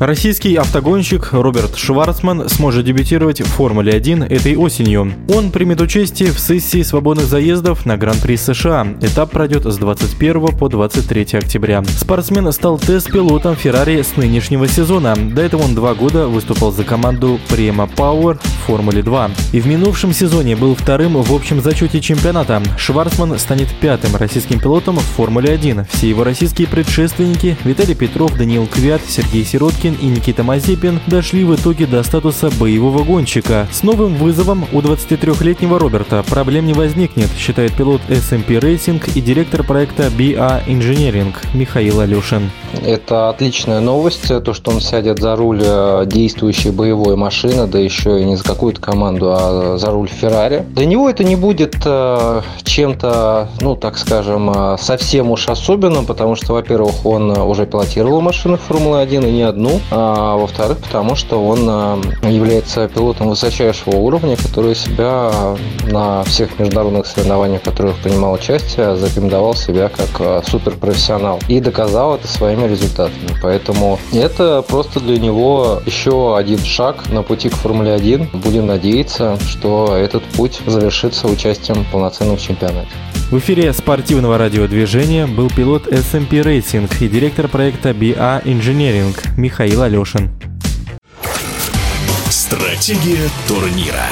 Российский автогонщик Роберт Шварцман сможет дебютировать в Формуле-1 этой осенью. Он примет участие в сессии свободных заездов на Гран-при США. Этап пройдет с 21 по 23 октября. Спортсмен стал тест-пилотом Феррари с нынешнего сезона. До этого он два года выступал за команду Prema Power в Формуле 2. И в минувшем сезоне был вторым в общем зачете чемпионата. Шварцман станет пятым российским пилотом в Формуле 1. Все его российские предшественники Виталий Петров, Даниил Квят, Сергей Сироткин и Никита Мазепин дошли в итоге до статуса боевого гонщика. С новым вызовом у 23-летнего Роберта проблем не возникнет, считает пилот SMP Racing и директор проекта BA Engineering Михаил Алешин. Это отличная новость, то, что он сядет за руль э, действующей боевой машины, да еще и не за какую-то команду, а за руль Феррари. Для него это не будет э, чем-то, ну, так скажем, э, совсем уж особенным, потому что, во-первых, он уже пилотировал машину Формулы-1 и не одну, а во-вторых, потому что он является пилотом высочайшего уровня, который себя на всех международных соревнованиях, в которых принимал участие, зарекомендовал себя как суперпрофессионал и доказал это своими результатами. Поэтому это просто для него еще один шаг на пути к Формуле 1. Будем надеяться, что этот путь завершится участием в полноценном чемпионате. В эфире спортивного радиодвижения был пилот SMP Racing и директор проекта BA Engineering Михаил Алешин. Стратегия турнира.